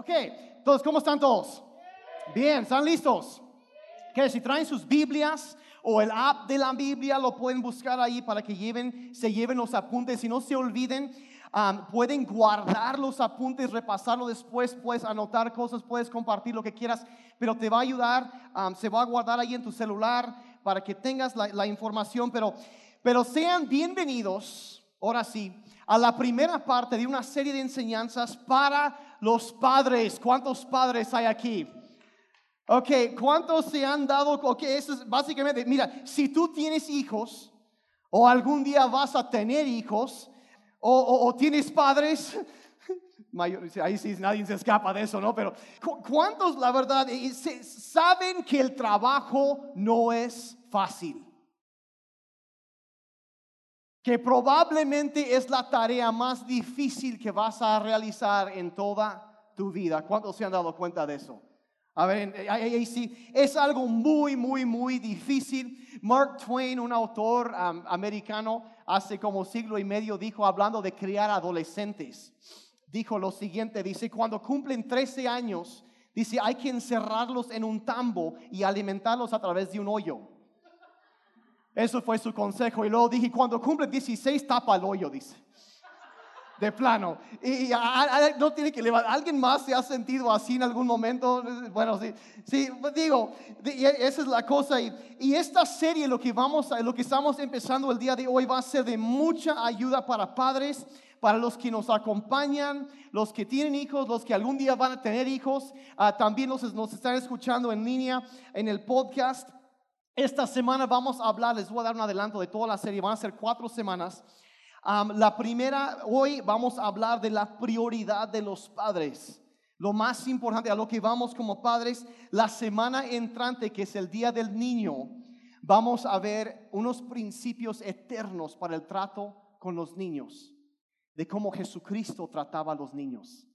Ok, entonces, ¿cómo están todos? Bien, ¿están listos? Que si traen sus Biblias o el app de la Biblia, lo pueden buscar ahí para que lleven, se lleven los apuntes y no se olviden. um, pueden guardar los apuntes, repasarlo después, puedes anotar cosas, puedes compartir lo que quieras, pero te va a ayudar, se va a guardar ahí en tu celular para que tengas la, la información, pero, pero sean bienvenidos, ahora sí, a la primera parte de una serie de enseñanzas para los padres. ¿Cuántos padres hay aquí? Ok, ¿cuántos se han dado? Ok, eso es básicamente, mira, si tú tienes hijos o algún día vas a tener hijos o, o- o tienes padres, mayor- ahí sí nadie se escapa de eso, ¿no? Pero ¿cu- ¿cuántos, la verdad, saben que el trabajo no es fácil? Que probablemente es la tarea más difícil que vas a realizar en toda tu vida. ¿Cuántos se han dado cuenta de eso? A ver, ahí sí, es algo muy, muy, muy difícil. Mark Twain, un autor um, americano, hace como siglo y medio dijo, hablando de criar adolescentes, dijo lo siguiente, dice, cuando cumplen 13 años, dice, hay que encerrarlos en un tambo y alimentarlos a través de un hoyo. Eso fue su consejo. Y luego dije, cuando cumple 16, tapa el hoyo, dice. De plano. Y, no tiene que levantar. ¿Alguien más se ha sentido así en algún momento? Bueno, sí, sí, pues digo, esa es la cosa. Y, y esta serie, lo que vamos a, lo que estamos empezando el día de hoy, va a ser de mucha ayuda para padres, para los que nos acompañan, los que tienen hijos, los que algún día van a tener hijos. Ah, también los, nos están escuchando en línea, en el podcast. Esta semana vamos a hablar, les voy a dar un adelanto de toda la serie, van a ser cuatro semanas. La primera, hoy vamos a hablar de la prioridad de los padres. Lo más importante a lo que vamos como padres, la semana entrante, que es el Día del Niño, vamos a ver unos principios eternos para el trato con los niños, de cómo Jesucristo trataba a los niños.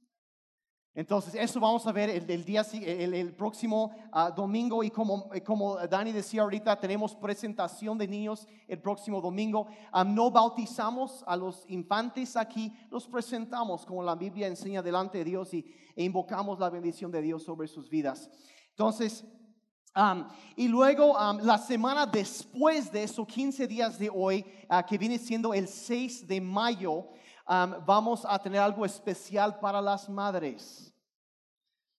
Entonces, eso vamos a ver el, día, el, el próximo ah, domingo y como, eh, como Dani decía ahorita, tenemos presentación de niños el próximo domingo. Ah, no bautizamos a los infantes aquí, los presentamos como la Biblia enseña delante de Dios y, e invocamos la bendición de Dios sobre sus vidas. Entonces, y luego la semana después de eso, 15 días de hoy, ah, que viene siendo el 6 de mayo, vamos a tener algo especial para las madres.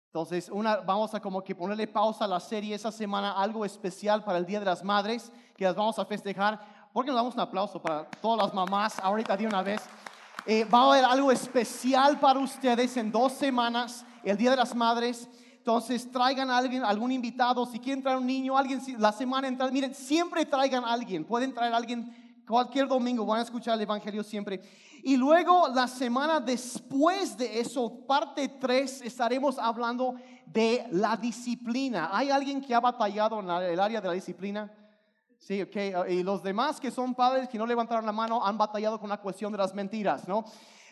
Entonces, vamos a como que ponerle pausa a la serie esa semana, algo especial para el Día de las Madres, que las vamos a festejar. ¿Por qué no damos un aplauso para todas las mamás ahorita de una vez? Eh, va a haber algo especial para ustedes en dos semanas, el Día de las Madres. Entonces traigan a alguien, algún invitado, si quieren traer un niño, alguien, la semana entrante, miren, siempre traigan a alguien, pueden traer a alguien cualquier domingo, van a escuchar el Evangelio siempre. Y luego la semana después de eso, parte 3, estaremos hablando de la disciplina. ¿Hay alguien que ha batallado en el área de la disciplina? Sí, ok. uh, Y los demás que son padres que no levantaron la mano han batallado con la cuestión de las mentiras, ¿no?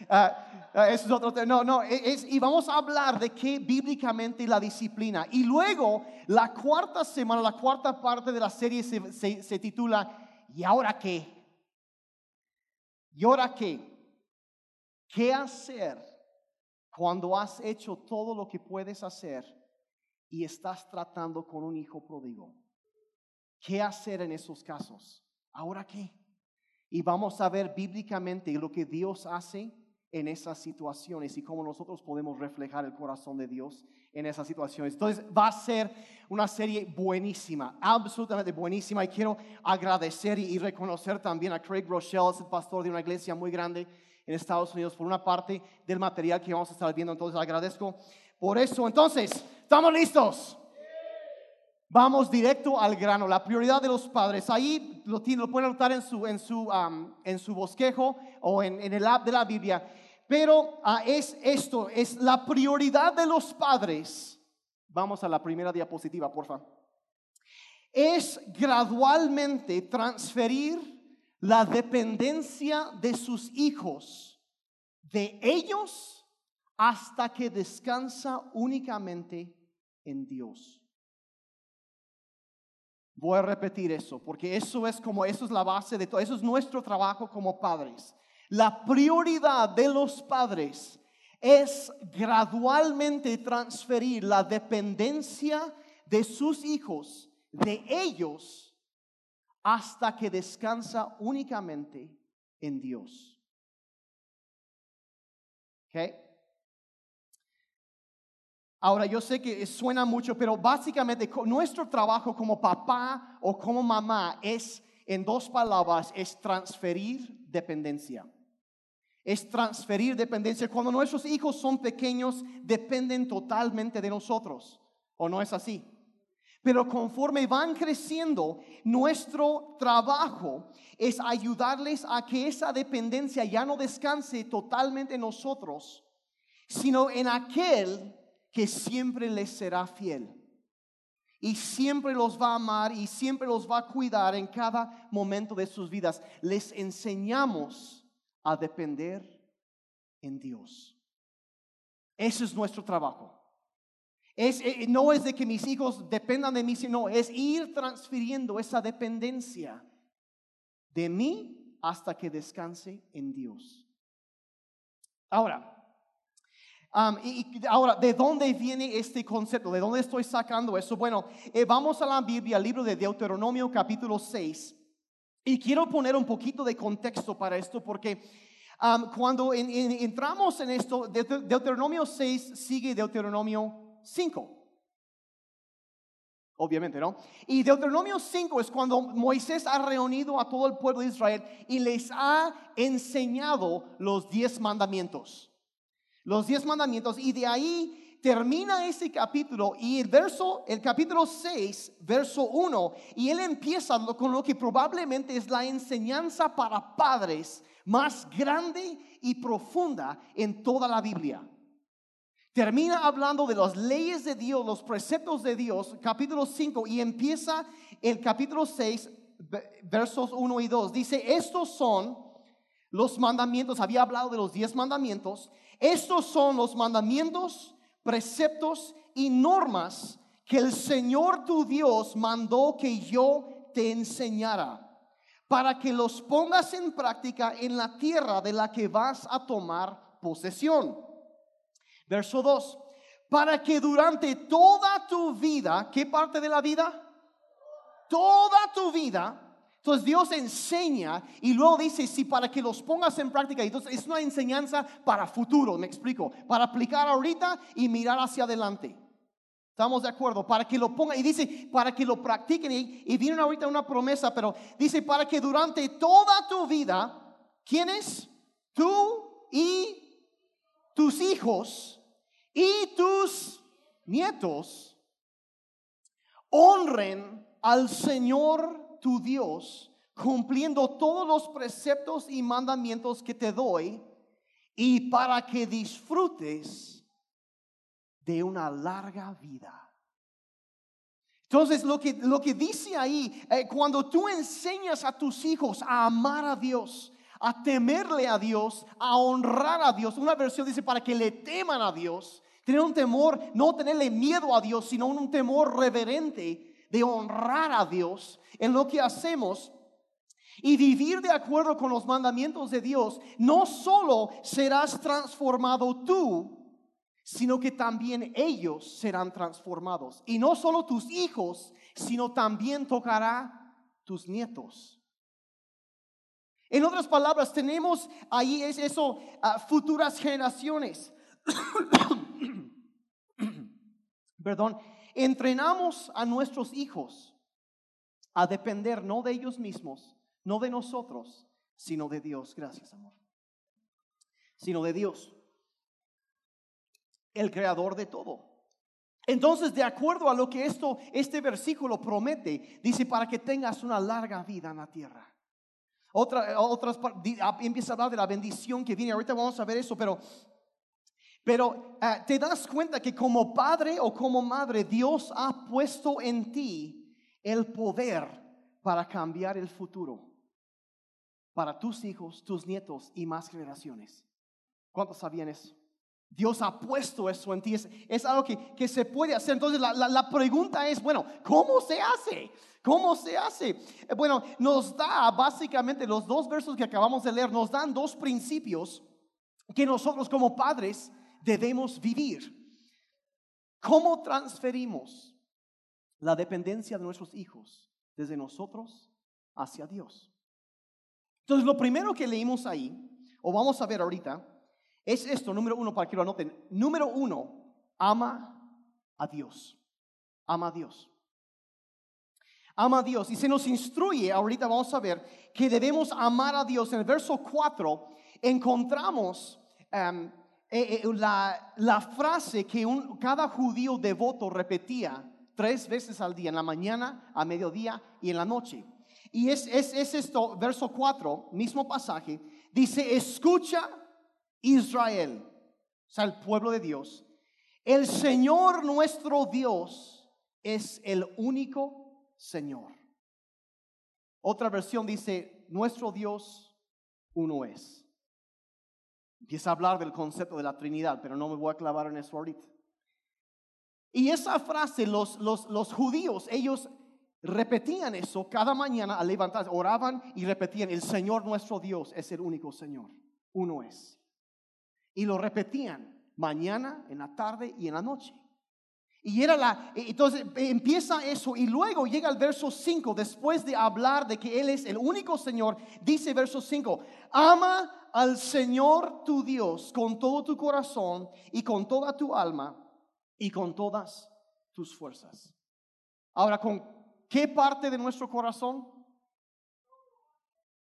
Ah, ah, eso es otro tema. No, no. e- es- y vamos a hablar de qué bíblicamente la disciplina. Y luego, la cuarta semana, la cuarta parte de la serie se, se- se titula ¿Y ahora qué? ¿Y ahora qué? ¿Qué hacer cuando has hecho todo lo que puedes hacer y estás tratando con un hijo pródigo? ¿Qué hacer en esos casos? ¿Ahora qué? Y vamos a ver bíblicamente lo que Dios hace en esas situaciones y cómo nosotros podemos reflejar el corazón de Dios en esas situaciones. Entonces va a ser una serie buenísima, absolutamente buenísima. Y quiero agradecer y, reconocer también a Craig Rochelle, el pastor de una iglesia muy grande en Estados Unidos, por una parte del material que vamos a estar viendo. Entonces agradezco por eso. Entonces, ¿estamos listos? Vamos directo al grano, la prioridad de los padres. Ahí lo, tiene, lo pueden anotar en su, en su, am, en su bosquejo o en, en el app de la Biblia. Pero ah, es esto, es la prioridad de los padres. Vamos a la primera diapositiva, por favor. Es gradualmente transferir la dependencia de sus hijos, de ellos, hasta que descansa únicamente en Dios. Voy a repetir eso, porque eso es como, eso es la base de todo, eso es nuestro trabajo como padres. La prioridad de los padres es gradualmente transferir la dependencia de sus hijos, de ellos, hasta que descansa únicamente en Dios. ¿Ok? Ahora, yo sé que suena mucho, pero básicamente nuestro trabajo como papá o como mamá es, en dos palabras, es transferir dependencia. Es transferir dependencia. Cuando nuestros hijos son pequeños, dependen totalmente de nosotros. ¿O no es así? Pero conforme van creciendo, nuestro trabajo es ayudarles a que esa dependencia ya no descanse totalmente en nosotros, sino en aquel que siempre les será fiel. Y siempre los va a amar y siempre los va a cuidar en cada momento de sus vidas. Les enseñamos a depender en Dios. Ese es nuestro trabajo. Es, eh, no es de que mis hijos dependan de mí, sino es ir transfiriendo esa dependencia de mí hasta que descanse en Dios. Ahora, y, ahora, ¿de dónde viene este concepto? ¿De dónde estoy sacando eso? Bueno, eh, vamos a la Biblia, libro de Deuteronomio capítulo 6. Y quiero poner un poquito de contexto para esto porque cuando entramos en esto, Deuteronomio 6 sigue Deuteronomio 5. Obviamente, ¿no? Y Deuteronomio 5 es cuando Moisés ha reunido a todo el pueblo de Israel y les ha enseñado los diez mandamientos los diez mandamientos, y de ahí termina ese capítulo y el verso, el capítulo 6, verso 1, y él empieza con lo que probablemente es la enseñanza para padres más grande y profunda en toda la Biblia. Termina hablando de las leyes de Dios, los preceptos de Dios, capítulo 5, y empieza el capítulo 6, versos 1 y 2. Dice, estos son los mandamientos, había hablado de los diez mandamientos, estos son los mandamientos, preceptos y normas que el Señor tu Dios mandó que yo te enseñara, para que los pongas en práctica en la tierra de la que vas a tomar posesión. Verso 2, para que durante toda tu vida, ¿qué parte de la vida? Toda tu vida entonces Dios enseña y luego dice, sí, para que los pongas en práctica. Entonces es una enseñanza para futuro, me explico, para aplicar ahorita y mirar hacia adelante. ¿Estamos de acuerdo? Para que lo pongan, y dice, para que lo practiquen, y, y viene ahorita una promesa, pero dice, para que durante toda tu vida, ¿quiénes? Tú y tus hijos y tus nietos honren al Señor tu Dios, cumpliendo todos los preceptos y mandamientos que te doy, y para que disfrutes de una larga vida. Entonces, lo que, lo que dice ahí, eh, cuando tú enseñas a tus hijos a amar a Dios, a temerle a Dios, a honrar a Dios, una versión dice para que le teman a Dios, tener un temor, no tenerle miedo a Dios, sino un temor reverente de honrar a Dios en lo que hacemos y vivir de acuerdo con los mandamientos de Dios, no solo serás transformado tú, sino que también ellos serán transformados. Y no solo tus hijos, sino también tocará tus nietos. En otras palabras, tenemos ahí es eso, futuras generaciones. Perdón, entrenamos a nuestros hijos a depender no de ellos mismos, no de nosotros, sino de Dios. Gracias, amor. Sino de Dios, el creador de todo. Entonces, de acuerdo a lo que esto, este versículo promete, dice para que tengas una larga vida en la tierra. Otra, otras empieza a hablar de la bendición que viene. Ahorita vamos a ver eso, pero pero ah, te das cuenta que como padre o como madre, Dios ha puesto en ti el poder para cambiar el futuro para tus hijos, tus nietos y más generaciones. ¿Cuántos sabían eso? Dios ha puesto eso en ti. Es, algo que, se puede hacer. Entonces la, la, pregunta es, bueno, ¿cómo se hace? ¿Cómo se hace? Eh, bueno, nos da básicamente los dos versos que acabamos de leer, nos dan dos principios que nosotros como padres debemos vivir. ¿Cómo transferimos la dependencia de nuestros hijos desde nosotros hacia Dios? Entonces, lo primero que leímos ahí, o vamos a ver ahorita, es esto, número uno, para que lo anoten. Número uno, ama a Dios. Ama a Dios. Ama a Dios. Y se nos instruye, ahorita vamos a ver, que debemos amar a Dios. En el verso 4 encontramos em, eh, eh, la, frase que cada judío devoto repetía tres veces al día, en la mañana, a mediodía y en la noche. Y es, es, es esto, verso 4, mismo pasaje, dice, escucha Israel, o sea, el pueblo de Dios, el Señor nuestro Dios es el único Señor. Otra versión dice, nuestro Dios uno es. Empieza a hablar del concepto de la Trinidad, pero no me voy a clavar en eso ahorita. Y esa frase, los, los, los judíos, ellos repetían eso cada mañana al levantarse, oraban y repetían, el Señor nuestro Dios es el único Señor, uno es. Y lo repetían mañana, en la tarde y en la noche. Y era la, entonces empieza eso y luego llega el verso 5, después de hablar de que Él es el único Señor, dice verso 5, ama al Señor tu Dios con todo tu corazón y con toda tu alma y con todas tus fuerzas. Ahora, ¿con qué parte de nuestro corazón?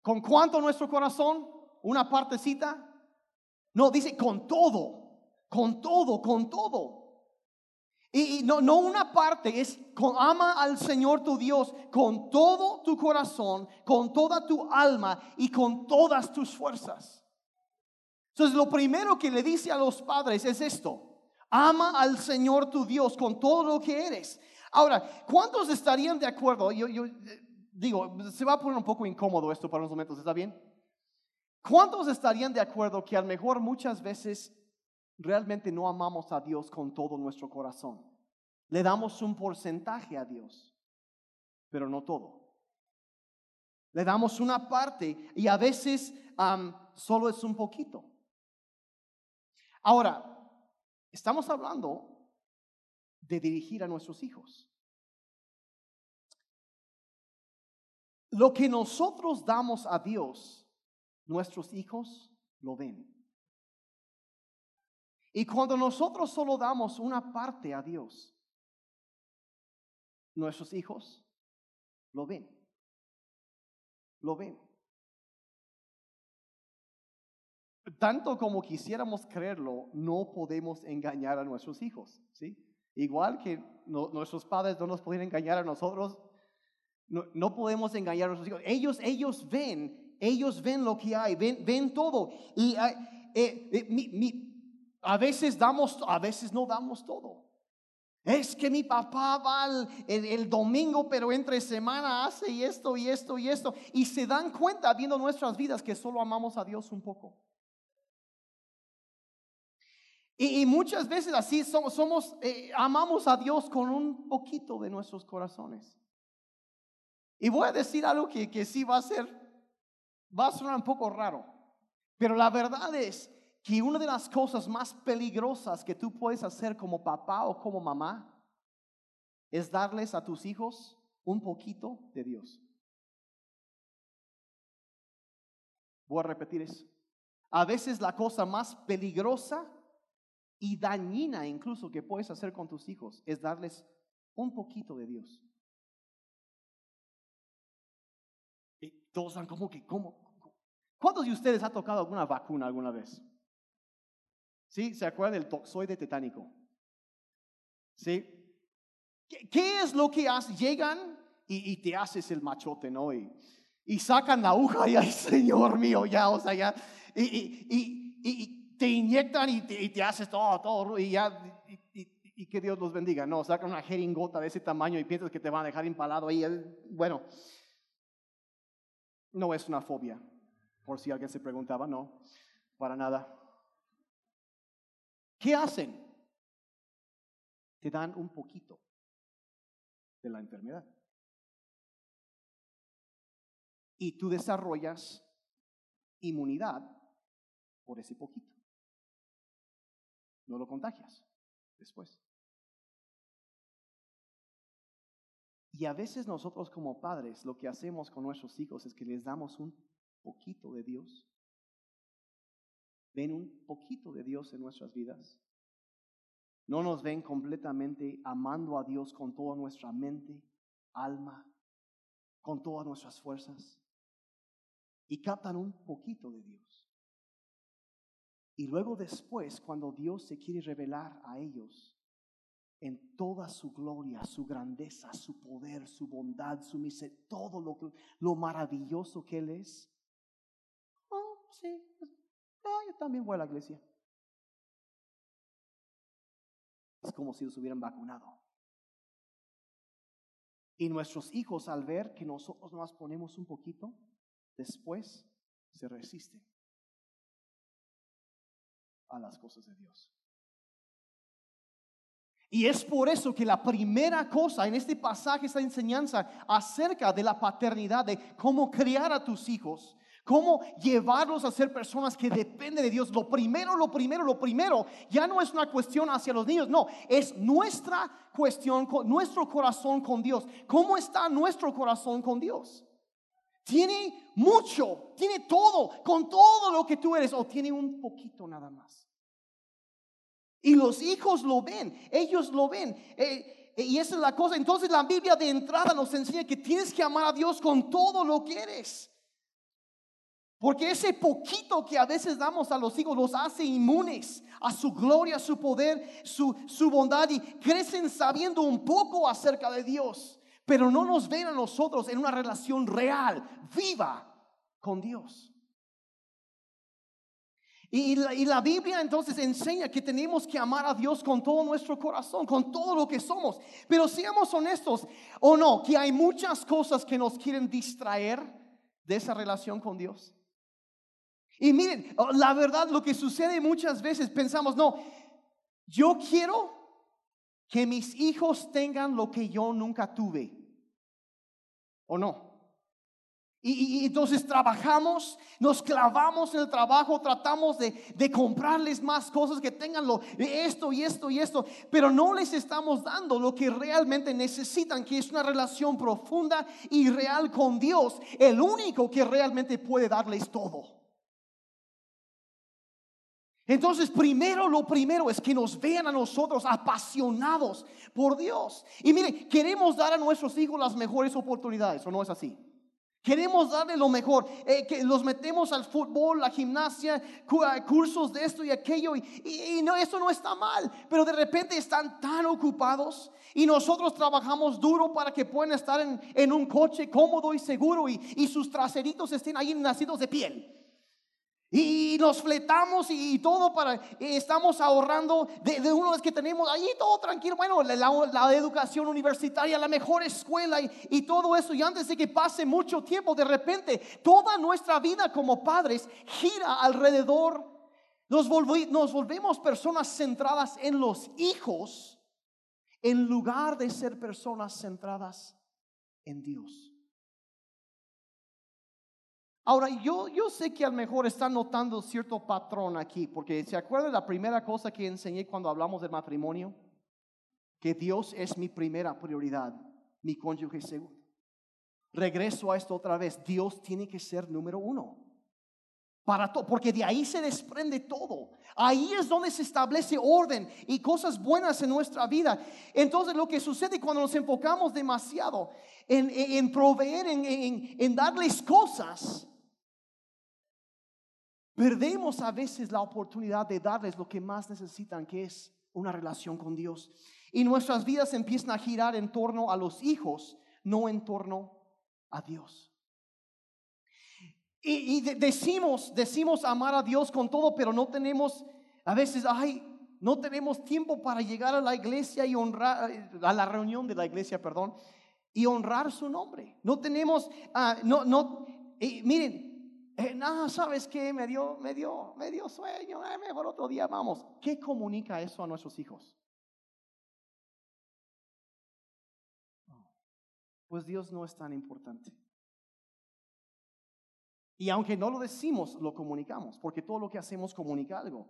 ¿Con cuánto nuestro corazón? ¿Una partecita? No, dice con todo, con todo, con todo. Y, no, no una parte, es con, ama al Señor tu Dios con todo tu corazón, con toda tu alma y con todas tus fuerzas. Entonces lo primero que le dice a los padres es esto, ama al Señor tu Dios con todo lo que eres. Ahora, ¿cuántos estarían de acuerdo? Yo, yo eh, digo, se va a poner un poco incómodo esto para unos momentos, ¿está bien? ¿Cuántos estarían de acuerdo que a lo mejor muchas veces realmente no amamos a Dios con todo nuestro corazón. Le damos un porcentaje a Dios, pero no todo. Le damos una parte y a veces solo es un poquito. Ahora, estamos hablando de dirigir a nuestros hijos. Lo que nosotros damos a Dios, nuestros hijos lo ven. Y cuando nosotros solo damos una parte a Dios, nuestros hijos lo ven. Lo ven. Tanto como quisiéramos creerlo, no podemos engañar a nuestros hijos, ¿sí? Igual que nuestros padres no nos pueden engañar a nosotros, no, podemos engañar a nuestros hijos. Ellos, ellos ven, ellos ven lo que hay, ven, ven todo. Y eh, eh, mi, a veces damos, a veces no damos todo. Es que mi papá va el, domingo, pero entre semana hace esto y esto y esto. Y se dan cuenta viendo nuestras vidas que solo amamos a Dios un poco. Y, muchas veces así somos, somos eh, amamos a Dios con un poquito de nuestros corazones. Y voy a decir algo que, que sí va a ser, va a sonar un poco raro. Pero la verdad es que una de las cosas más peligrosas que tú puedes hacer como papá o como mamá es darles a tus hijos un poquito de Dios. Voy a repetir eso. A veces la cosa más peligrosa y dañina incluso que puedes hacer con tus hijos es darles un poquito de Dios. Todos están como que, ¿cómo? ¿Cuántos de ustedes ha tocado alguna vacuna alguna vez? ¿Sí? ¿Se acuerdan del toxoide tetánico? ¿Sí? ¿Qué, es lo que hacen? Llegan y, te haces el machote, ¿no? Y, y sacan la aguja y, ay, Señor mío, ya, o sea, ya. Y, te inyectan y te, haces todo, todo, y ya, y, que Dios los bendiga. No, sacan una jeringota de ese tamaño y piensas que te van a dejar empalado ahí. Bueno, no es una fobia, por si alguien se preguntaba, no, para nada. ¿Qué hacen? Te dan un poquito de la enfermedad. Y tú desarrollas inmunidad por ese poquito. no lo contagias después. Y a veces nosotros como padres lo que hacemos con nuestros hijos es que les damos un poquito de Dios. Ven un poquito de Dios en nuestras vidas. No nos ven completamente amando a Dios con toda nuestra mente, alma, con todas nuestras fuerzas. Y captan un poquito de Dios. Y luego después, cuando Dios se quiere revelar a ellos en toda su gloria, su grandeza, su poder, su bondad, su misericordia, todo lo, lo maravilloso que Él es. Oh, sí, ah, yo también voy a la iglesia. Es como si los hubieran vacunado. Y nuestros hijos al ver que nosotros nos ponemos un poquito, después se resisten a las cosas de Dios. Y es por eso que la primera cosa en este pasaje, esta enseñanza acerca de la paternidad, de cómo criar a tus hijos, cómo llevarlos a ser personas que dependen de Dios. Lo primero, lo primero, lo primero, ya no es una cuestión hacia los niños, no, es nuestra cuestión, nuestro corazón con Dios. ¿Cómo está nuestro corazón con Dios? Tiene mucho, tiene todo, con todo lo que tú eres, o tiene un poquito nada más. Y los hijos lo ven, ellos lo ven. Eh, y esa es la cosa. Entonces la Biblia de entrada nos enseña que tienes que amar a Dios con todo lo que eres. Porque ese poquito que a veces damos a los hijos los hace inmunes a su gloria, su poder, su, su bondad y crecen sabiendo un poco acerca de Dios. Pero no nos ven a nosotros en una relación real, viva con Dios. Y la, Biblia entonces enseña que tenemos que amar a Dios con todo nuestro corazón, con todo lo que somos. Pero seamos honestos o no, que hay muchas cosas que nos quieren distraer de esa relación con Dios. Y miren, oh, la verdad lo que sucede muchas veces pensamos, no, yo quiero que mis hijos tengan lo que yo nunca tuve. ¿O no? Y, entonces trabajamos, nos clavamos en el trabajo, tratamos de, comprarles más cosas que tengan lo, esto y esto y esto, pero no les estamos dando lo que realmente necesitan, que es una relación profunda y real con Dios, el único que realmente puede darles todo. Entonces, primero lo primero es que nos vean a nosotros apasionados por Dios. Y mire, queremos dar a nuestros hijos las mejores oportunidades, ¿o no es así? Queremos darle lo mejor, eh, que los metemos al fútbol, la gimnasia, cursos de esto y aquello, y, no, eso no está mal, pero de repente están tan ocupados y nosotros trabajamos duro para que puedan estar en, un coche cómodo y seguro y, y sus traseritos estén ahí nacidos de piel. Y nos fletamos y, todo para, estamos ahorrando de, de vez que tenemos ahí todo tranquilo. Bueno, la, educación universitaria, la mejor escuela y, y, todo eso. Y antes de que pase mucho tiempo, de repente, toda nuestra vida como padres gira alrededor. Nos, nos volvemos personas centradas en los hijos en lugar de ser personas centradas en Dios. Ahora, yo, yo sé que a lo mejor están notando cierto patrón aquí, porque ¿se acuerdan la primera cosa que enseñé cuando hablamos del matrimonio? Que Dios es mi primera prioridad, mi cónyuge segundo. Regreso a esto otra vez, Dios tiene que ser número uno. Para todo, porque de ahí se desprende todo. Ahí es donde se establece orden y cosas buenas en nuestra vida. Entonces lo que sucede cuando nos enfocamos demasiado en, proveer, en, en darles cosas, Perdemos a veces la oportunidad de darles lo que más necesitan, que es una relación con Dios. Y nuestras vidas empiezan a girar en torno a los hijos, no en torno a Dios. Y, decimos, decimos amar a Dios con todo, pero no tenemos, a veces, ay, no tenemos tiempo para llegar a la iglesia y honrar, a la reunión de la iglesia, perdón, y honrar su nombre. No tenemos, ah, no, no, miren, eh, no, ¿sabes qué? Me dio, me dio, me dio sueño, eh, mejor otro día vamos. ¿Qué comunica eso a nuestros hijos? Pues Dios no es tan importante. Y aunque no lo decimos, lo comunicamos, porque todo lo que hacemos comunica algo.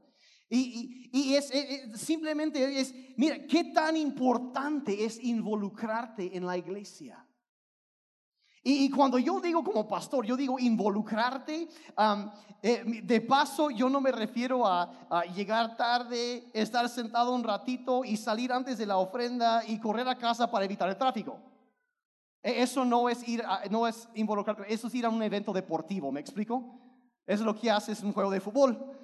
Y, y, es, simplemente es, mira, qué tan importante es involucrarte en la iglesia. Y, cuando yo digo como pastor, yo digo involucrarte, eh, de paso yo no me refiero a, llegar tarde, estar sentado un ratito y salir antes de la ofrenda y correr a casa para evitar el tráfico. E, eso no es ir, no es involucrarte, eso es ir a un evento deportivo, ¿me explico? Es lo que haces en un juego de fútbol.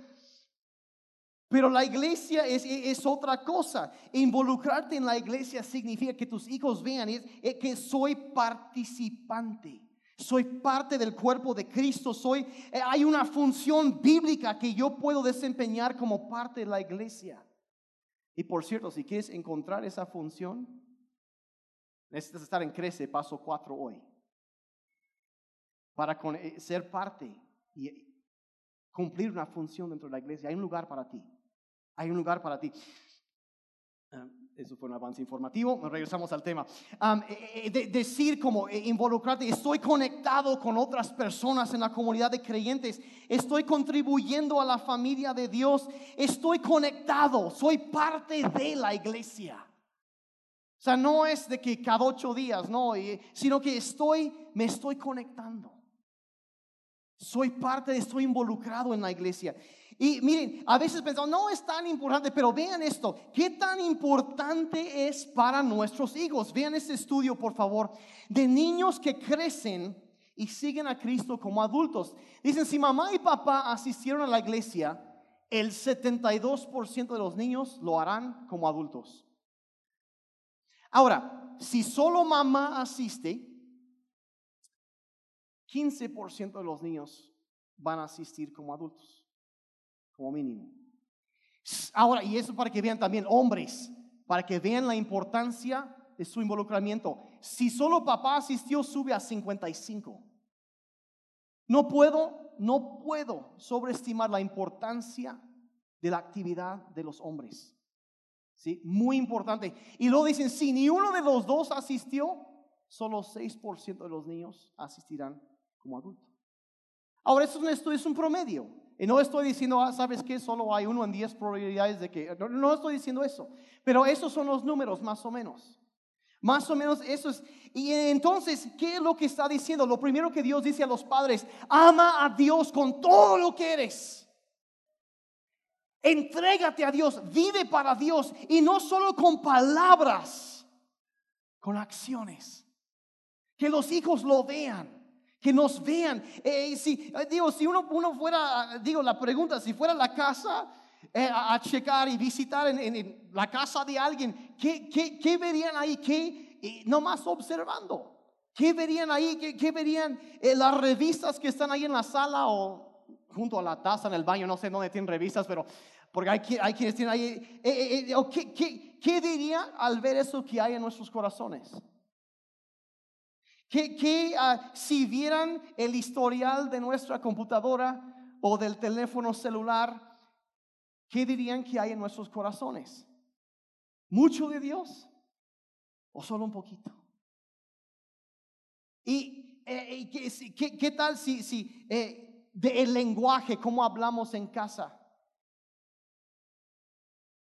Pero la iglesia es, otra cosa. Involucrarte en la iglesia significa que tus hijos vean es, que soy participante. Soy parte del cuerpo de Cristo. Soy, eh, hay una función bíblica que yo puedo desempeñar como parte de la iglesia. Y por cierto, si quieres encontrar esa función, necesitas estar en Crece, paso 4 hoy. Para eh, ser parte y cumplir una función dentro de la iglesia. Hay un lugar para ti. Hay un lugar para ti. Ah, eso fue un avance informativo. Regresamos al tema. Eh, eh, decir como eh, involucrarte, estoy conectado con otras personas en la comunidad de creyentes, estoy contribuyendo a la familia de Dios, estoy conectado, soy parte de la iglesia. O sea, no es de que cada ocho días, no, sino que estoy, me estoy conectando. Soy parte, estoy involucrado en la iglesia. Y miren, a veces pensamos, no es tan importante, pero vean esto, ¿qué tan importante es para nuestros hijos? Vean este estudio, por favor, de niños que crecen y siguen a Cristo como adultos. Dicen, si mamá y papá asistieron a la iglesia, el 72% de los niños lo harán como adultos. Ahora, si solo mamá asiste, 15% de los niños van a asistir como adultos como mínimo. Ahora, y eso para que vean también hombres, para que vean la importancia de su involucramiento. Si solo papá asistió, sube a 55. No puedo, no puedo sobreestimar la importancia de la actividad de los hombres. ¿Sí? Muy importante. Y luego dicen, si ni uno de los dos asistió, solo 6% de los niños asistirán como adultos. Ahora, esto es un estudio, es un promedio. Y no estoy diciendo, ah, ¿sabes qué? Solo hay uno en diez probabilidades de que... No, estoy diciendo eso. Pero esos son los números, más o menos. Más o menos eso es. Y entonces, ¿qué es lo que está diciendo? Lo primero que Dios dice a los padres, ama a Dios con todo lo que eres. Entrégate a Dios, vive para Dios y no solo con palabras, con acciones. Que los hijos lo vean que nos vean. Eh, si, eh, digo, si uno, uno fuera, digo, la pregunta, si fuera la casa eh, a, checar y visitar en, la casa de alguien, ¿qué, qué, qué verían ahí? ¿Qué, nomás observando. ¿Qué verían ahí? ¿Qué, qué verían las revistas que están ahí en la sala o junto a la taza en el baño? No sé dónde tienen revistas, pero porque hay, hay quienes tienen ahí. ¿qué, qué, ¿Qué diría al ver eso que hay en nuestros corazones? Que, ah, si vieran el historial de nuestra computadora o del teléfono celular, ¿qué dirían que hay en nuestros corazones? ¿Mucho de Dios o solo un poquito? ¿Y eh, eh, ¿qué, tal si, si eh, el lenguaje, cómo hablamos en casa?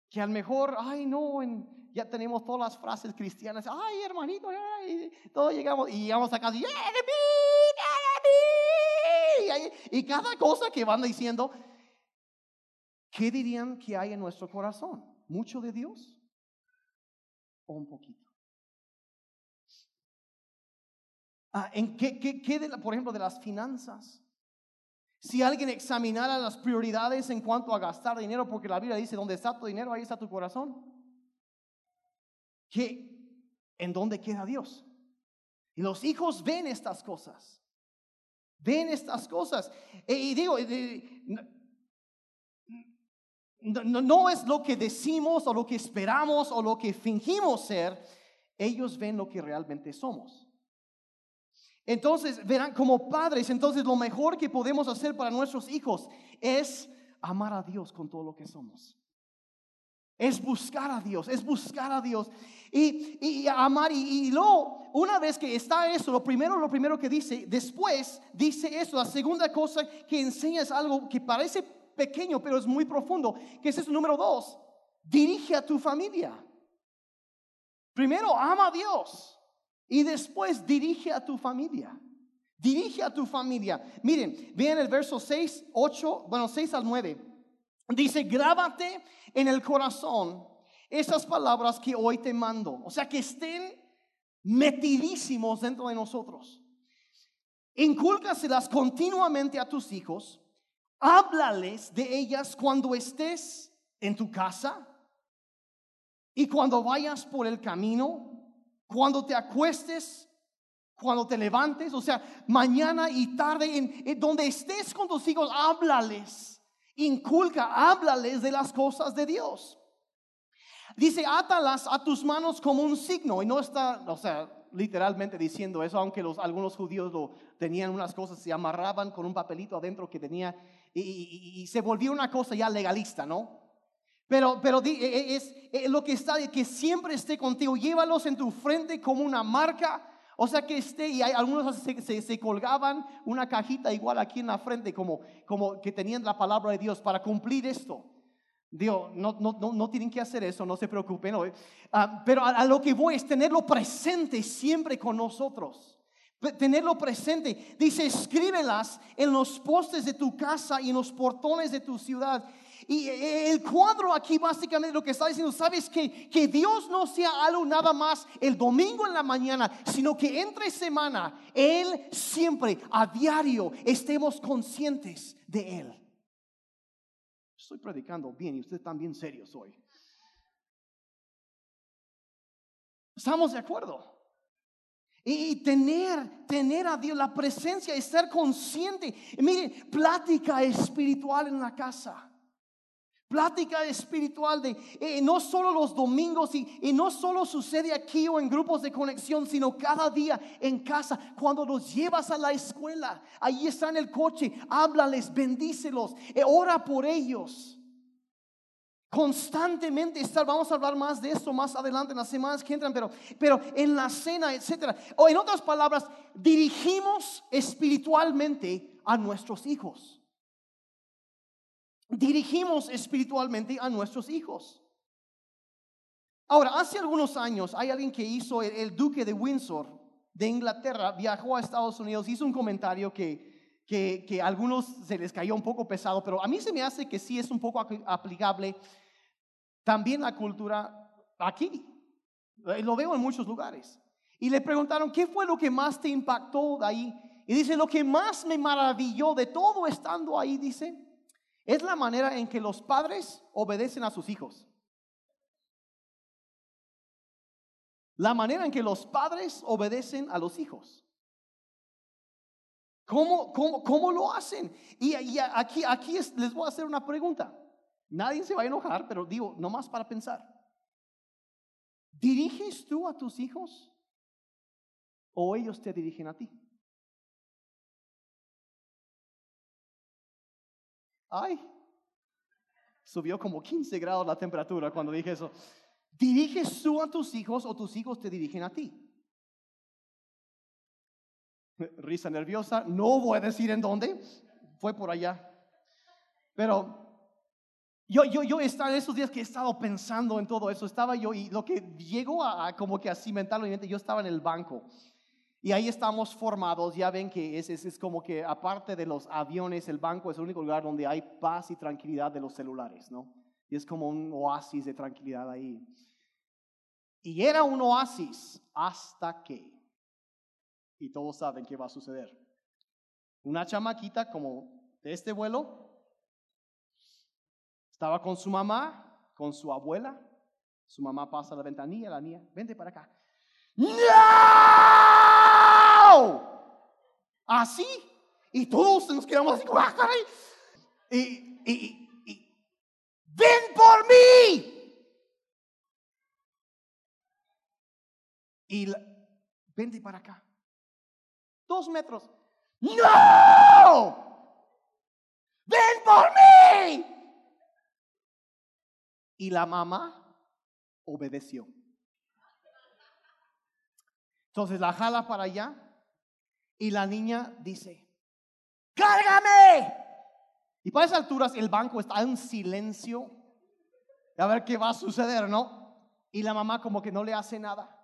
Que a lo mejor, ay no, en, ya tenemos todas las frases cristianas. Ay, hermanito, ay, todos llegamos y llegamos a casa y, y cada cosa que van diciendo, ¿qué dirían que hay en nuestro corazón? ¿Mucho de Dios o un poquito? Ah, ¿En qué, qué, qué por ejemplo, de las finanzas? Si alguien examinara las prioridades en cuanto a gastar dinero, porque la Biblia dice, donde está tu dinero, ahí está tu corazón que en dónde queda Dios. Y los hijos ven estas cosas. Ven estas cosas. E, y digo, no, no, es lo que decimos o lo que esperamos o lo que fingimos ser. Ellos ven lo que realmente somos. Entonces, verán, como padres, entonces lo mejor que podemos hacer para nuestros hijos es amar a Dios con todo lo que somos. Es buscar a Dios, es buscar a Dios y, amar. Y, luego, una vez que está eso, lo primero, lo primero que dice, después dice eso. La segunda cosa que enseña es algo que parece pequeño, pero es muy profundo, que es el número dos. Dirige a tu familia. Primero, ama a Dios y después dirige a tu familia. Dirige a tu familia. Miren, vean el verso 6, 8, bueno, 6 al 9. Dice, grábate en el corazón esas palabras que hoy te mando. O sea, que estén metidísimos dentro de nosotros. Incúlcaselas continuamente a tus hijos. Háblales de ellas cuando estés en tu casa y cuando vayas por el camino, cuando te acuestes cuando te levantes, o sea, mañana y tarde, en, donde estés con tus hijos, háblales, inculca, háblales de las cosas de Dios. Dice, átalas a tus manos como un signo, y no está, o sea, literalmente diciendo eso, aunque los, algunos judíos lo tenían unas cosas, se amarraban con un papelito adentro que tenía, y, se volvió una cosa ya legalista, ¿no? Pero, pero e, e, es, es, lo que está, que siempre esté contigo, llévalos en tu frente como una marca o sea que esté, y hay, algunos se, colgaban una cajita igual aquí en la frente, como, como que tenían la palabra de Dios para cumplir esto. Dios, no, no, no, no tienen que hacer eso, no se preocupen. Ah, pero a, lo que voy es tenerlo presente siempre con nosotros. Tenerlo presente. Dice, escríbelas en los postes de tu casa y en los portones de tu ciudad y el cuadro aquí básicamente lo que está diciendo, sabes que, que Dios no sea algo nada más el domingo en la mañana, sino que entre semana Él siempre, a diario, estemos conscientes de Él. Estoy predicando bien y usted también serio hoy. ¿Estamos de acuerdo? Y tener, tener a Dios, la presencia y ser consciente. Mire, plática espiritual en la casa. Plática espiritual de eh, no solo los domingos y, no solo sucede aquí o en grupos de conexión, sino cada día en casa, cuando los llevas a la escuela, ahí está en el coche, háblales, bendícelos, eh, ora por ellos. Constantemente estar, vamos a hablar más de esto más adelante en las semanas que entran, pero, pero en la cena, etcétera. O en otras palabras, dirigimos espiritualmente a nuestros hijos dirigimos espiritualmente a nuestros hijos. Ahora, hace algunos años hay alguien que hizo, el, duque de Windsor de Inglaterra, viajó a Estados Unidos, hizo un comentario que, que, a algunos se les cayó un poco pesado, pero a mí se me hace que sí es un poco aplicable también la cultura aquí. Eh, lo veo en muchos lugares. Y le preguntaron, ¿qué fue lo que más te impactó de ahí? Y dice, lo que más me maravilló de todo estando ahí, dice, es la manera en que los padres obedecen a sus hijos. La manera en que los padres obedecen a los hijos. ¿Cómo, cómo, lo hacen? Y, aquí, aquí les voy a hacer una pregunta. Nadie se va a enojar, pero digo, nomás para pensar. ¿Diriges tú a tus hijos o ellos te dirigen a ti? Ay, subió como 15 grados la temperatura cuando dije eso. ¿Diriges tú a tus hijos o tus hijos te dirigen a ti? Risa nerviosa, no voy a decir en dónde, fue por allá. Pero yo, yo, yo estaba en esos días que he estado pensando en todo eso, estaba yo y lo que llegó a, como que a cimentar mi mente, yo estaba en el banco y ahí estamos formados, ya ven que es, es, es, como que aparte de los aviones, el banco es el único lugar donde hay paz y tranquilidad de los celulares, ¿no? Y es como un oasis de tranquilidad ahí. Y era un oasis hasta que, y todos saben qué va a suceder. Una chamaquita como de este vuelo, estaba con su mamá, con su abuela, su mamá pasa la ventanilla, la niña, vente para acá. ¡No! Así. Y todos nos quedamos así ah, Y, y, ven por mí. Y la, vente para acá. Dos metros. No. Ven por mí. Y la mamá obedeció. Entonces la jala para allá y la niña dice, cárgame. Y para esas alturas el banco está en silencio. A ver qué va a suceder, ¿no? Y la mamá como que no le hace nada.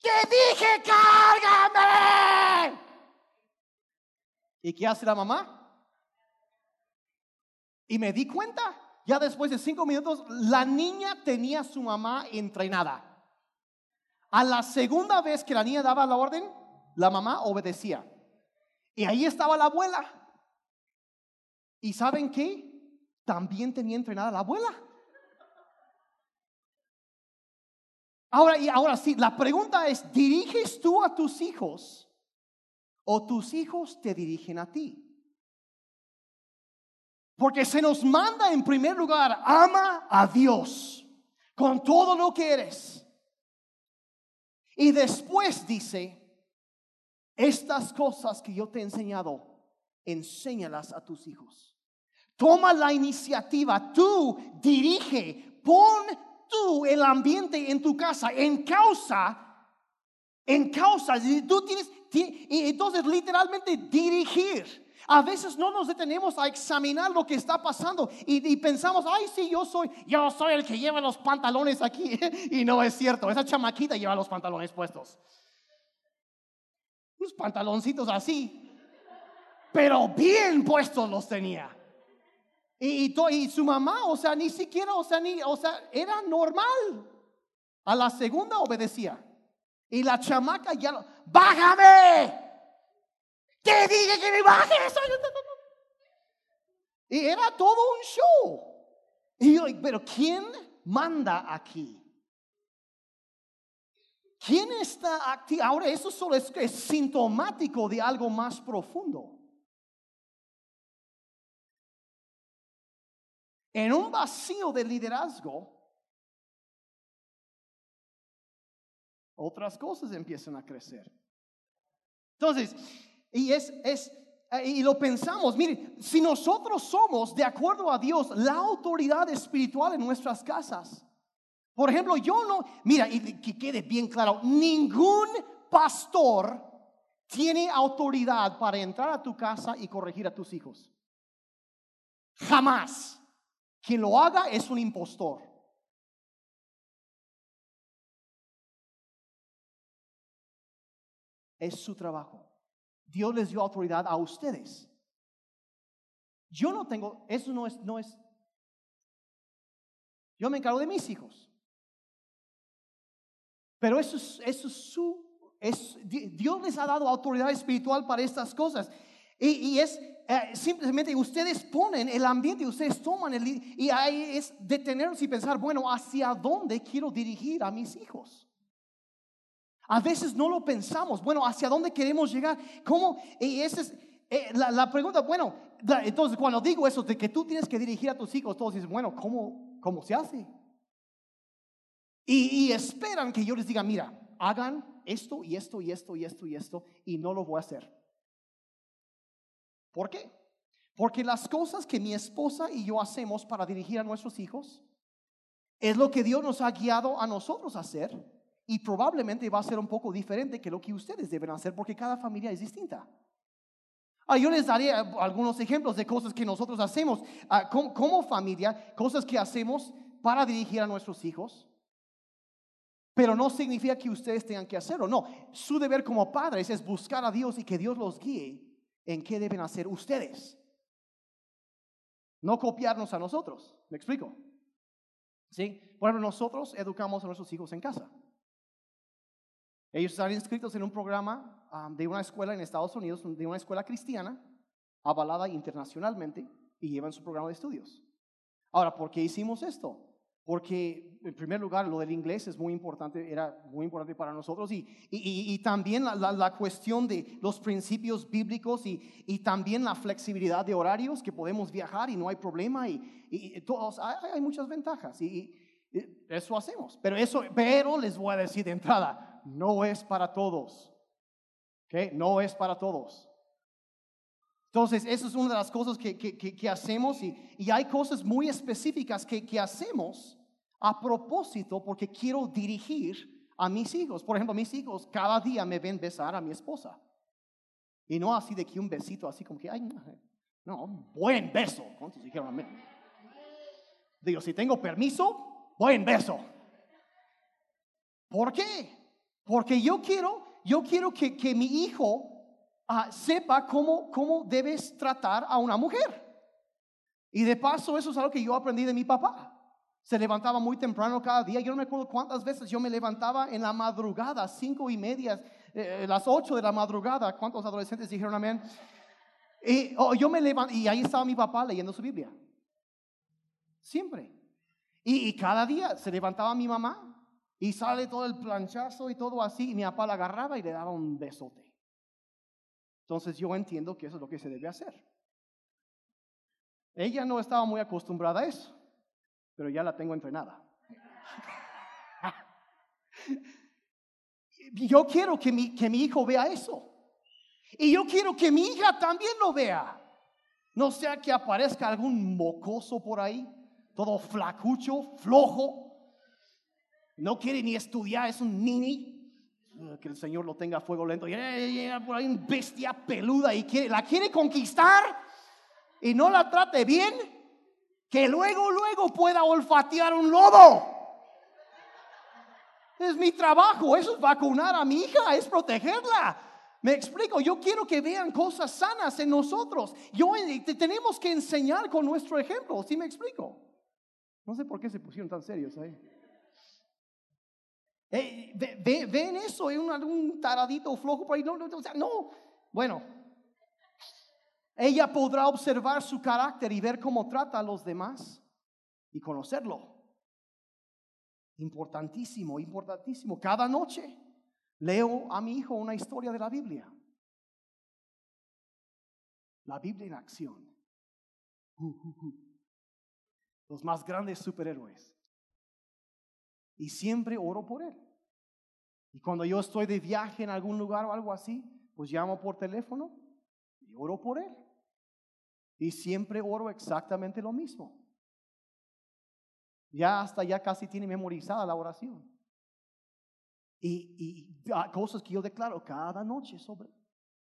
¡Te dije, cárgame! ¿Y qué hace la mamá? Y me di cuenta, ya después de cinco minutos, la niña tenía a su mamá entrenada. A la segunda vez que la niña daba la orden, la mamá obedecía. Y ahí estaba la abuela. ¿Y saben qué? También tenía entrenada la abuela. Ahora, y ahora sí, la pregunta es, ¿diriges tú a tus hijos o tus hijos te dirigen a ti? Porque se nos manda en primer lugar, ama a Dios con todo lo que eres. Y después dice, estas cosas que yo te he enseñado, enséñalas a tus hijos. Toma la iniciativa, tú dirige, pon tú el ambiente en tu casa en causa, en causa, tú tienes, y entonces literalmente dirigir. A veces no nos detenemos a examinar lo que está pasando y, pensamos, ay, sí, yo soy, yo soy el que lleva los pantalones aquí. y no es cierto, esa chamaquita lleva los pantalones puestos. Unos pantaloncitos así, pero bien puestos los tenía. Y, y, su mamá, o sea, ni siquiera, o sea, ni, o sea, era normal. A la segunda obedecía. Y la chamaca ya, lo, bájame. Te dije que me bajes. Y era todo un show. Y yo, pero ¿quién manda aquí? ¿Quién está aquí? Ahora, eso solo es, es sintomático de algo más profundo. En un vacío de liderazgo, otras cosas empiezan a crecer. Entonces, y es, es, y lo pensamos, mire, si nosotros somos, de acuerdo a Dios, la autoridad espiritual en nuestras casas. Por ejemplo, yo no, mira, y que quede bien claro, ningún pastor tiene autoridad para entrar a tu casa y corregir a tus hijos. Jamás. Quien lo haga es un impostor. Es su trabajo. Dios les dio autoridad a ustedes. Yo no tengo, eso no es, no es. Yo me encargo de mis hijos. Pero eso es, eso es su, es, Dios les ha dado autoridad espiritual para estas cosas. Y, es eh, simplemente ustedes ponen el ambiente, ustedes toman el... Y ahí es detenerse y pensar, bueno, ¿hacia dónde quiero dirigir a mis hijos? A veces no lo pensamos. Bueno, ¿hacia dónde queremos llegar? ¿Cómo? Y esa es eh, la, pregunta. Bueno, entonces cuando digo eso de que tú tienes que dirigir a tus hijos, todos dicen, bueno, ¿cómo, cómo se hace? Y, esperan que yo les diga, mira, hagan esto y esto y esto y esto y esto y no lo voy a hacer. ¿Por qué? Porque las cosas que mi esposa y yo hacemos para dirigir a nuestros hijos es lo que Dios nos ha guiado a nosotros a hacer y probablemente va a ser un poco diferente que lo que ustedes deben hacer porque cada familia es distinta. Ah, yo les daré algunos ejemplos de cosas que nosotros hacemos ah, como, familia, cosas que hacemos para dirigir a nuestros hijos. Pero no significa que ustedes tengan que hacerlo. No, su deber como padres es buscar a Dios y que Dios los guíe en qué deben hacer ustedes. No copiarnos a nosotros. ¿Me explico? ¿Sí? Bueno, nosotros educamos a nuestros hijos en casa. Ellos están inscritos en un programa um, de una escuela en Estados Unidos, de una escuela cristiana, avalada internacionalmente, y llevan su programa de estudios. Ahora, ¿por qué hicimos esto? Porque, en primer lugar, lo del inglés es muy importante, era muy importante para nosotros, y, y, también la, cuestión de los principios bíblicos y, y, también la flexibilidad de horarios, que podemos viajar y no hay problema, y, todos, hay, hay muchas ventajas, y, eso hacemos. Pero, eso, pero les voy a decir de entrada, no es para todos. ¿Ok? No es para todos. Entonces, eso es una de las cosas que, que, hacemos y, y, hay cosas muy específicas que, que hacemos a propósito porque quiero dirigir a mis hijos. Por ejemplo, mis hijos cada día me ven besar a mi esposa. Y no así de que un besito, así como que, ay, no, No, buen beso. ¿Cuántos dijeron amén? Digo, si tengo permiso, buen beso. ¿Por qué? Porque yo quiero, yo quiero que, que mi hijo ah, sepa cómo, cómo debes tratar a una mujer. Y de paso, eso es algo que yo aprendí de mi papá. Se levantaba muy temprano cada día. Yo no me acuerdo cuántas veces yo me levantaba en la madrugada, cinco y media, eh, las ocho de la madrugada. ¿Cuántos adolescentes dijeron amén? Y oh, yo me levanté y ahí estaba mi papá leyendo su Biblia. Siempre. Y, y, cada día se levantaba mi mamá y sale todo el planchazo y todo así. Y mi papá la agarraba y le daba un besote. Entonces yo entiendo que eso es lo que se debe hacer. Ella no estaba muy acostumbrada a eso, pero ya la tengo entrenada. Yo quiero que mi, que mi hijo vea eso. Y yo quiero que mi hija también lo vea. No sea que aparezca algún mocoso por ahí, todo flacucho, flojo. No quiere ni estudiar, es un nini. Que el Señor lo tenga a fuego lento. Y por ahí una bestia peluda y quiere, la quiere conquistar y no la trate bien, que luego, luego pueda olfatear un lobo. Es mi trabajo, eso es vacunar a mi hija, es protegerla. Me explico, yo quiero que vean cosas sanas en nosotros. Yo eh, tenemos que enseñar con nuestro ejemplo, ¿sí me explico? No sé por qué se pusieron tan serios ahí. Eh, ¿Ven eso? ¿Es un, un, taradito flojo por ahí? No, no, no, no. Bueno, ella podrá observar su carácter y ver cómo trata a los demás y conocerlo. Importantísimo, importantísimo. Cada noche leo a mi hijo una historia de la Biblia. La Biblia en acción. Los más grandes superhéroes. Y siempre oro por él. Y cuando yo estoy de viaje en algún lugar o algo así, pues llamo por teléfono y oro por él. Y siempre oro exactamente lo mismo. Ya hasta ya casi tiene memorizada la oración. Y, y cosas que yo declaro cada noche sobre,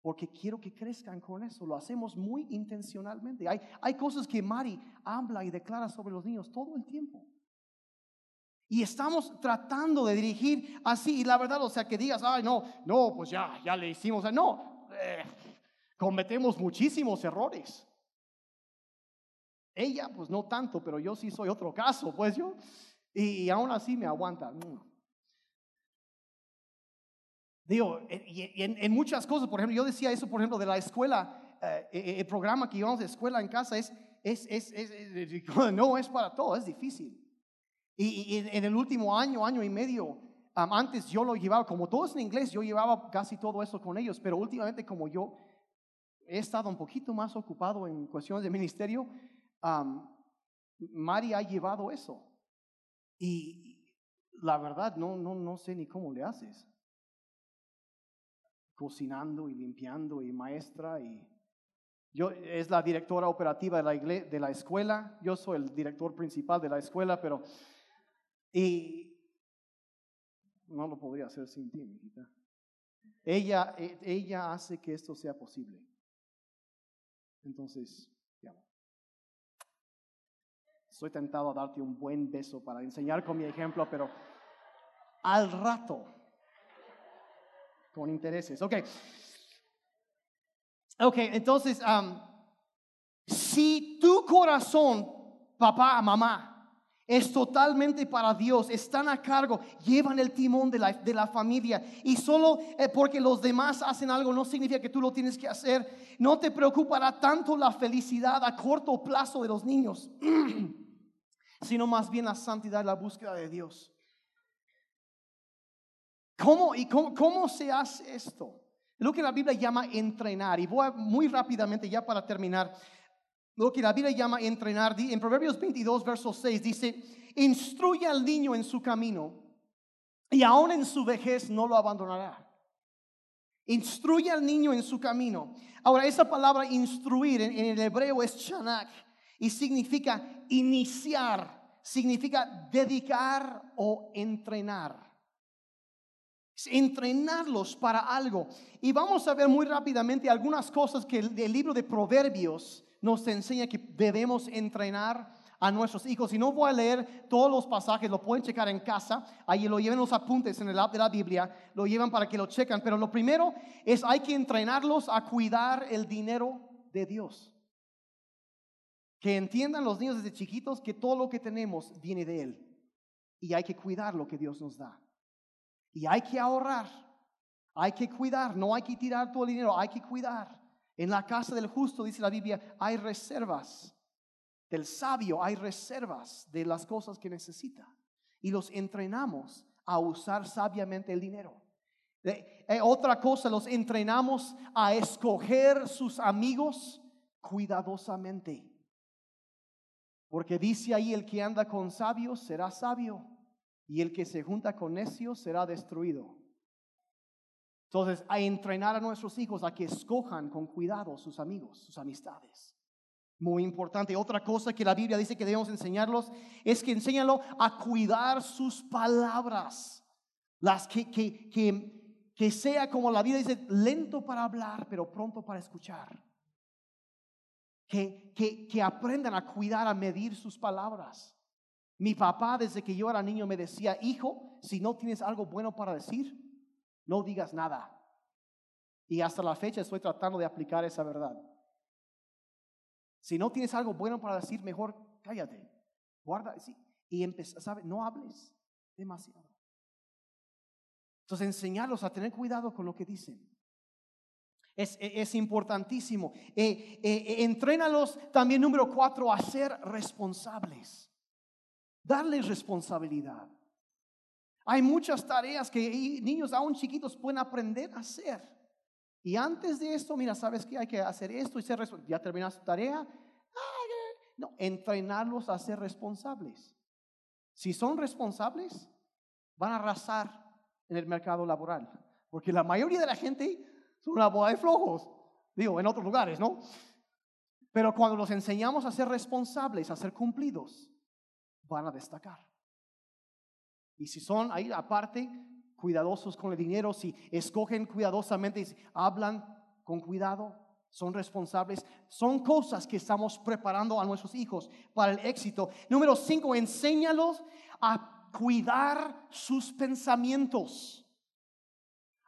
porque quiero que crezcan con eso. Lo hacemos muy intencionalmente. Hay, hay cosas que Mari habla y declara sobre los niños todo el tiempo. Y estamos tratando de dirigir así. Y la verdad, o sea, que digas, ay, no, no, pues ya, ya le hicimos. No, eh, cometemos muchísimos errores. Ella, pues no tanto, pero yo sí soy otro caso, pues yo. Y, aún así me aguanta. Mm. Digo, y, en, muchas cosas, por ejemplo, yo decía eso, por ejemplo, de la escuela, eh, eh, el programa que llevamos de escuela en casa es, es, es, no es para todo, es difícil. Y, en el último año, año y medio, antes yo lo llevaba, como todo es en inglés, yo llevaba casi todo eso con ellos, pero últimamente como yo he estado un poquito más ocupado en cuestiones de ministerio, Mari ha llevado eso. Y la verdad, no, no, no sé ni cómo le haces. Cocinando y limpiando y maestra y yo es la directora operativa de la, de la escuela, yo soy el director principal de la escuela, pero y no lo podría hacer sin ti, hijita. Ella, e, ella hace que esto sea posible. Entonces, Estoy tentado a darte un buen beso para enseñar con mi ejemplo, pero al rato, con intereses. Ok. Ok, entonces, si tu corazón, papá, mamá, es totalmente para Dios, están a cargo, llevan el timón de la, de la familia y solo eh, porque los demás hacen algo no significa que tú lo tienes que hacer. No te preocupará tanto la felicidad a corto plazo de los niños. sino más bien la santidad la búsqueda de Dios. ¿Cómo, y cómo, se hace esto? Lo que la Biblia llama entrenar, y voy muy rápidamente ya para terminar, lo que la Biblia llama entrenar, en Proverbios 22, verso 6, dice, instruye al niño en su camino, y aún en su vejez no lo abandonará. Instruye al niño en su camino. Ahora, esa palabra instruir en, en el hebreo es chanak, y significa iniciar, significa dedicar o entrenar. Entrenarlos para algo. Y vamos a ver muy rápidamente algunas cosas que el, libro de Proverbios nos enseña que debemos entrenar a nuestros hijos. Y no voy a leer todos los pasajes, lo pueden checar en casa, ahí lo lleven los apuntes en el app de la Biblia, lo llevan para que lo chequen. Pero lo primero es hay que entrenarlos a cuidar el dinero de Dios. Que entiendan los niños desde chiquitos que todo lo que tenemos viene de Él. Y hay que cuidar lo que Dios nos da. Y hay que ahorrar. Hay que cuidar. No hay que tirar todo el dinero. Hay que cuidar. En la casa del justo, dice la Biblia, hay reservas. Del sabio hay reservas de las cosas que necesita. Y los entrenamos a usar sabiamente el dinero. Eh, otra cosa, los entrenamos a escoger sus amigos cuidadosamente. Porque dice ahí, el que anda con sabios será sabio y el que se junta con necios será destruido. Entonces, a entrenar a nuestros hijos a que escojan con cuidado sus amigos, sus amistades. Muy importante. Otra cosa que la Biblia dice que debemos enseñarlos es que enséñalo a cuidar sus palabras. Las que, que, que, que sea como la Biblia dice, lento para hablar, pero pronto para escuchar. Que, que, que aprendan a cuidar, a medir sus palabras. Mi papá desde que yo era niño me decía, hijo, si no tienes algo bueno para decir, no digas nada. Y hasta la fecha estoy tratando de aplicar esa verdad. Si no tienes algo bueno para decir, mejor cállate. Guarda, sí, y empieza, ¿sabe? No hables demasiado. Entonces, enseñarlos a tener cuidado con lo que dicen. Es, es, importantísimo. Eh, también, número cuatro, a ser responsables. Darles responsabilidad. Hay muchas tareas que niños aún chiquitos pueden aprender a hacer. Y antes de esto, mira, ¿sabes qué? Hay que hacer esto y ser responsable. Ya terminaste tu tarea. No, entrenarlos a ser responsables. Si son responsables, van a arrasar en el mercado laboral. Porque la mayoría de la gente son una boda de flojos. Digo, en otros lugares, ¿no? Pero cuando los enseñamos a ser responsables, a ser cumplidos, van a destacar. Y si son ahí aparte, cuidadosos con el dinero, si escogen cuidadosamente, hablan con cuidado, son responsables, son cosas que estamos preparando a nuestros hijos para el éxito. Número cinco, enséñalos a cuidar sus pensamientos,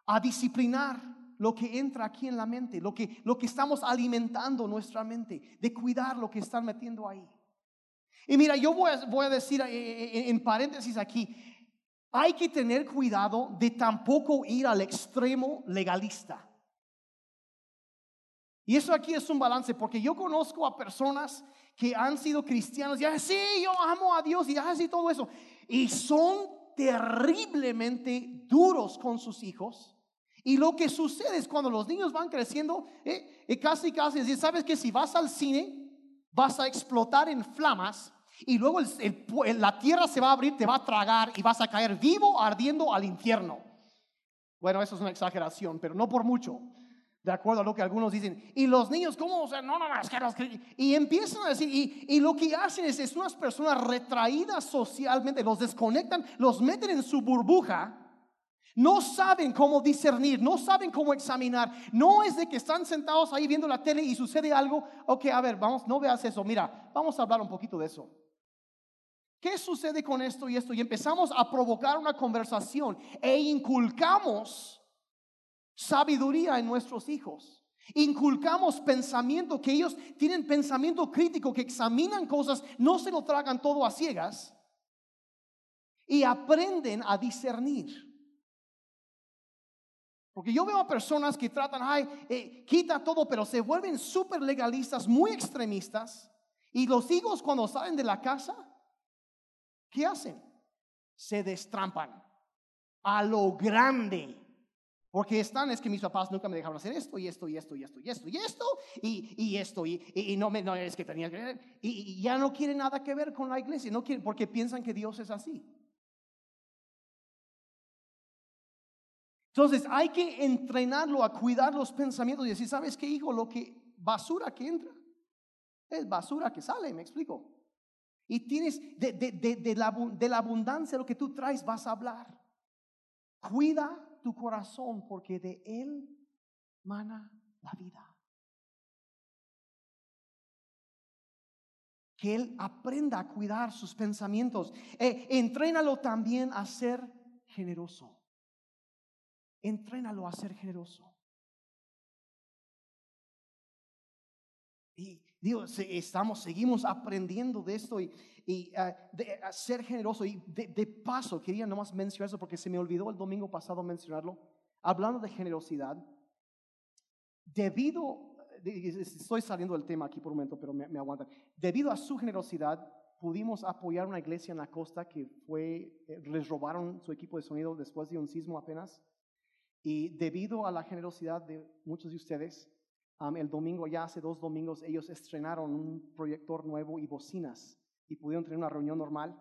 a disciplinar lo que entra aquí en la mente, lo que, lo que estamos alimentando nuestra mente, de cuidar lo que están metiendo ahí. Y mira, yo voy a, decir eh, eh, en paréntesis aquí, hay que tener cuidado de tampoco ir al extremo legalista. Y eso aquí es un balance, porque yo conozco a personas que han sido cristianos y dicen, sí, yo amo a Dios y así todo eso. Y son terriblemente duros con sus hijos. Y lo que sucede es cuando los niños van creciendo, eh, casi, casi, sabes que si vas al cine, vas a explotar en flamas y luego la tierra se va a abrir, te va a tragar y vas a caer vivo ardiendo al infierno. Bueno, eso es una exageración, pero no por mucho. De acuerdo a lo que algunos dicen. Y los niños, ¿cómo? O sea, no, no, no, es que los... Y empiezan a decir, y, y lo que hacen es, es unas personas retraídas socialmente, los desconectan, los meten en su burbuja no saben cómo discernir, no saben cómo examinar. No es de que están sentados ahí viendo la tele y sucede algo. Ok, a ver, vamos, no veas eso. Mira, vamos a hablar un poquito de eso. ¿Qué sucede con esto y esto? Y empezamos a provocar una conversación e inculcamos sabiduría en nuestros hijos. Inculcamos pensamiento, que ellos tienen pensamiento crítico, que examinan cosas, no se lo tragan todo a ciegas y aprenden a discernir. Porque yo veo a personas que tratan, ay, eh, quita todo, pero se vuelven súper legalistas, muy extremistas. Y los hijos cuando salen de la casa, ¿qué hacen? Se destrampan a lo grande. Porque están, es que mis papás nunca me dejaron hacer esto y esto y esto y esto y esto y esto y, y esto y, y, no me no es que tenía que y, y ya no quieren nada que ver con la iglesia, no quieren porque piensan que Dios es así. Entonces hay que entrenarlo a cuidar los pensamientos y decir, ¿sabes qué, hijo? Lo que basura que entra es basura que sale, me explico. Y tienes de, de, la, de la abundancia de lo que tú traes vas a hablar. Cuida tu corazón porque de él mana la vida. que él aprenda a cuidar sus pensamientos. Eh, entrénalo también a ser generoso. Entrénalo a ser generoso. Y Dios, estamos, seguimos aprendiendo de esto y, y ah, de, a ser generoso. Y de, de, paso, quería nomás mencionar eso porque se me olvidó el domingo pasado mencionarlo. Hablando de generosidad, debido, estoy saliendo del tema aquí por un momento, pero me, me aguantan. Debido a su generosidad, pudimos apoyar una iglesia en la costa que fue, eh, les robaron su equipo de sonido después de un sismo apenas. Y debido a la generosidad de muchos de ustedes, el domingo, ya hace dos domingos, ellos estrenaron un proyector nuevo y bocinas y pudieron tener una reunión normal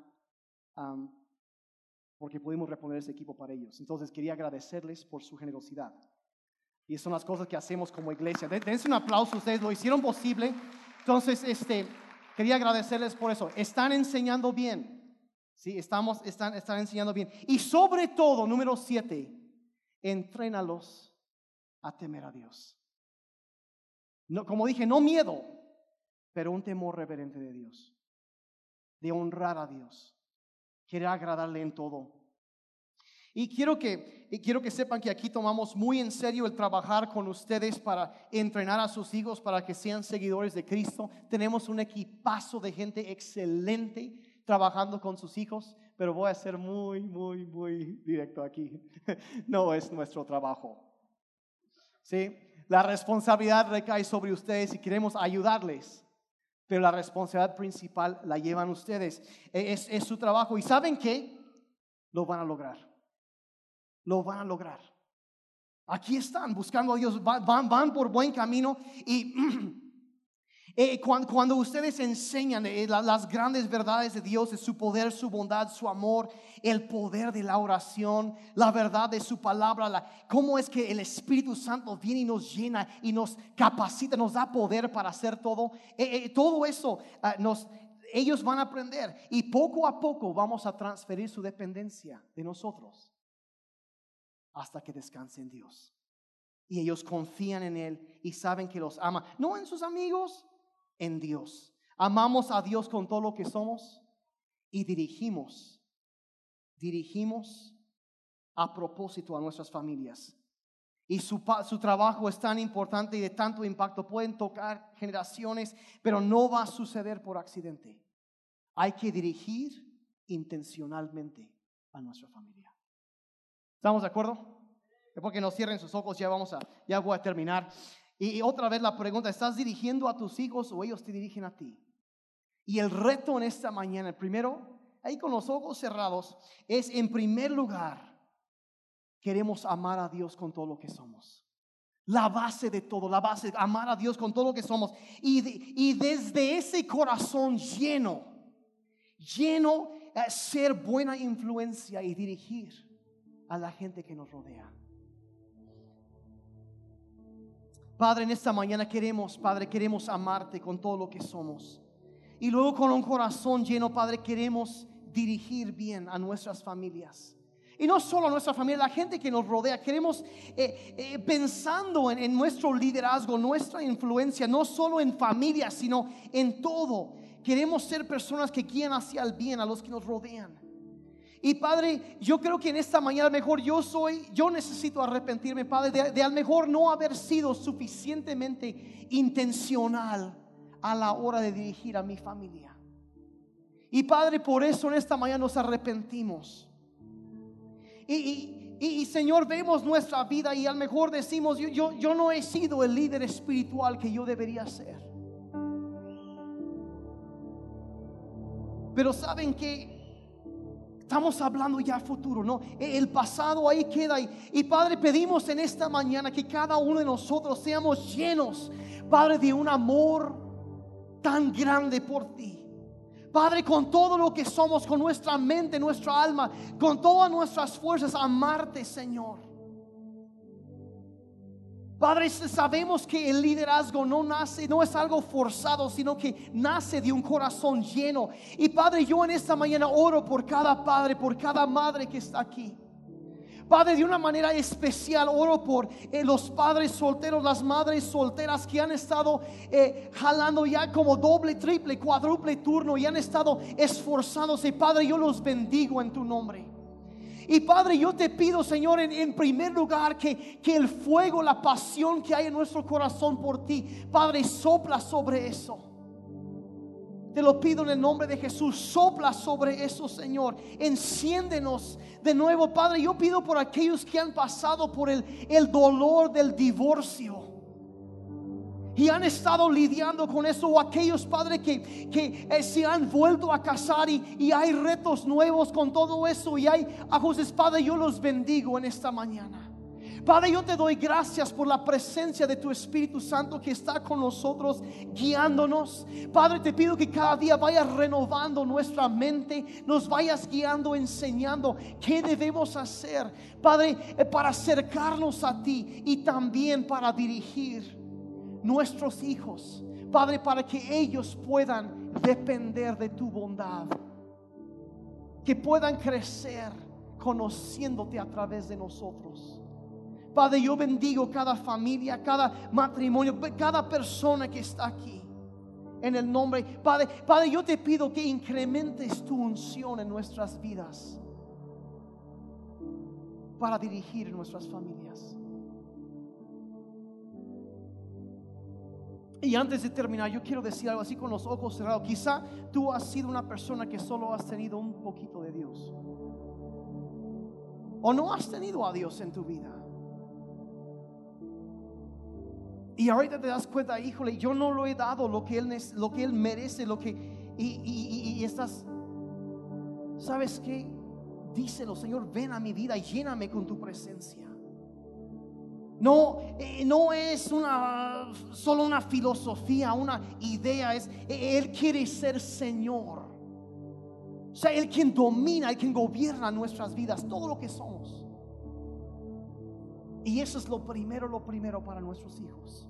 porque pudimos reponer ese equipo para ellos. Entonces quería agradecerles por su generosidad. Y son las cosas que hacemos como iglesia. Dense un aplauso, ustedes lo hicieron posible. Entonces, este, quería agradecerles por eso. Están enseñando bien. Sí, estamos, están, están enseñando bien. Y sobre todo, número siete, entrénalos a temer a Dios. No, como dije, no miedo, pero un temor reverente de Dios, de honrar a Dios, querer agradarle en todo. Y quiero que, quiero que sepan que aquí tomamos muy en serio el trabajar con ustedes para entrenar a sus hijos para que sean seguidores de Cristo. Tenemos un equipazo de gente excelente trabajando con sus hijos, pero voy a ser muy, muy, muy directo aquí. No es nuestro trabajo. ¿Sí? La responsabilidad recae sobre ustedes y queremos ayudarles, pero la responsabilidad principal la llevan ustedes. E, es, es su trabajo y ¿saben qué? Lo van a lograr. Lo van a lograr. Aquí están buscando a Dios, van, van por buen camino y Eh, cuando, ustedes enseñan eh, las grandes verdades de Dios, de su poder, su bondad, su amor, el poder de la oración, la verdad de su palabra, la, cómo es que el Espíritu Santo viene y nos llena y nos capacita, nos da poder para hacer todo, eh, todo eso ah, nos, ellos van a aprender y poco a poco vamos a transferir su dependencia de nosotros hasta que descanse en Dios. Y ellos confían en Él y saben que los ama. No en sus amigos, en Dios. Amamos a Dios con todo lo que somos y dirigimos, dirigimos a propósito a nuestras familias. Y su, su, trabajo es tan importante y de tanto impacto. Pueden tocar generaciones, pero no va a suceder por accidente. Hay que dirigir intencionalmente a nuestra familia. ¿Estamos de acuerdo? Porque no cierren sus ojos, ya vamos a, ya voy a terminar. Y otra vez la pregunta, ¿estás dirigiendo a tus hijos o ellos te dirigen a ti? Y el reto en esta mañana, el primero, ahí con los ojos cerrados, es en primer lugar, queremos amar a Dios con todo lo que somos. La base de todo, la base, amar a Dios con todo lo que somos. Y, y desde ese corazón lleno, lleno, eh, ser buena influencia y dirigir a la gente que nos rodea. Padre, en esta mañana queremos, Padre, queremos amarte con todo lo que somos. Y luego con un corazón lleno, Padre, queremos dirigir bien a nuestras familias. Y no solo a nuestra familia, la gente que nos rodea. Queremos, eh, eh, pensando en, en, nuestro liderazgo, nuestra influencia, no solo en familia, sino en todo. Queremos ser personas que guían hacia el bien a los que nos rodean. Y Padre, yo creo que en esta mañana mejor yo soy, yo necesito arrepentirme, Padre, de, de al mejor no haber sido suficientemente intencional a la hora de dirigir a mi familia. Y Padre, por eso en esta mañana nos arrepentimos. Y, y, Señor, vemos nuestra vida y al mejor decimos, yo, yo, yo no he sido el líder espiritual que yo debería ser. Pero saben que Estamos hablando ya futuro, ¿no? E, el pasado ahí queda. Y, y, Padre, pedimos en esta mañana que cada uno de nosotros seamos llenos, Padre, de un amor tan grande por ti. Padre, con todo lo que somos, con nuestra mente, nuestra alma, con todas nuestras fuerzas, amarte, Señor. Padre, sabemos que el liderazgo no nace, no es algo forzado, sino que nace de un corazón lleno. Y Padre, yo en esta mañana oro por cada padre, por cada madre que está aquí. Padre, de una manera especial oro por eh, los padres solteros, las madres solteras que han estado eh, jalando ya como doble, triple, cuádruple turno y han estado esforzándose. Padre, yo los bendigo en tu nombre. Y Padre, yo te pido, Señor, en, primer lugar, que, que el fuego, la pasión que hay en nuestro corazón por ti, Padre, sopla sobre eso. Te lo pido en el nombre de Jesús. Sopla sobre eso, Señor. Enciéndenos de nuevo, Padre. Yo pido por aquellos que han pasado por el, el dolor del divorcio. Y han estado lidiando con eso. O aquellos, Padre, que, que eh, se han vuelto a casar y, y, hay retos nuevos con todo eso. Y hay ajustes, Padre, yo los bendigo en esta mañana. Padre, yo te doy gracias por la presencia de tu Espíritu Santo que está con nosotros, guiándonos. Padre, te pido que cada día vayas renovando nuestra mente, nos vayas guiando, enseñando qué debemos hacer, Padre, eh, para acercarnos a ti y también para dirigir nuestros hijos. Padre, para que ellos puedan depender de tu bondad, que puedan crecer conociéndote a través de nosotros. Padre, yo bendigo cada familia, cada matrimonio, cada persona que está aquí. En el nombre, Padre, Padre, yo te pido que incrementes tu unción en nuestras vidas para dirigir nuestras familias. Y antes de terminar, yo quiero decir algo así con los ojos cerrados. Quizá tú has sido una persona que solo has tenido un poquito de Dios. O no has tenido a Dios en tu vida. Y ahorita te das cuenta, híjole, yo no lo he dado lo que él, lo que él merece, lo que... Y, estás, ¿sabes qué? Díselo, Señor, ven a mi vida y lléname con tu presencia. No, eh, no es una, solo una filosofía, una idea, es, Él quiere ser Señor. O sea, Él quien domina, Él quien gobierna nuestras vidas, todo lo que somos. Y eso es lo primero, lo primero para nuestros hijos.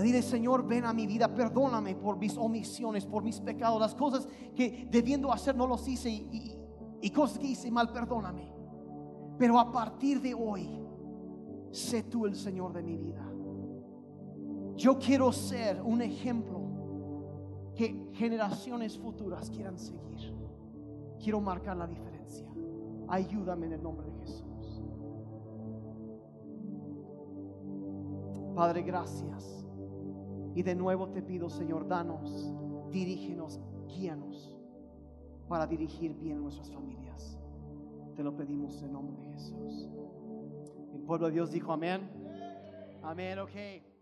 Dile, Señor, ven a mi vida, perdóname por mis omisiones, por mis pecados, las cosas que debiendo hacer no los hice y cosas que hice mal, perdóname. Pero a partir de hoy, sé tú el Señor de mi vida. Yo quiero ser un ejemplo que generaciones futuras quieran seguir. Quiero marcar la diferencia. Ayúdame en el nombre de Jesús. Padre, gracias. Y de nuevo te pido, Señor, danos, dirígenos, guíanos para dirigir bien nuestras familias. Te lo pedimos en nombre de Jesús. El pueblo de Dios dijo amén. Amén, ok.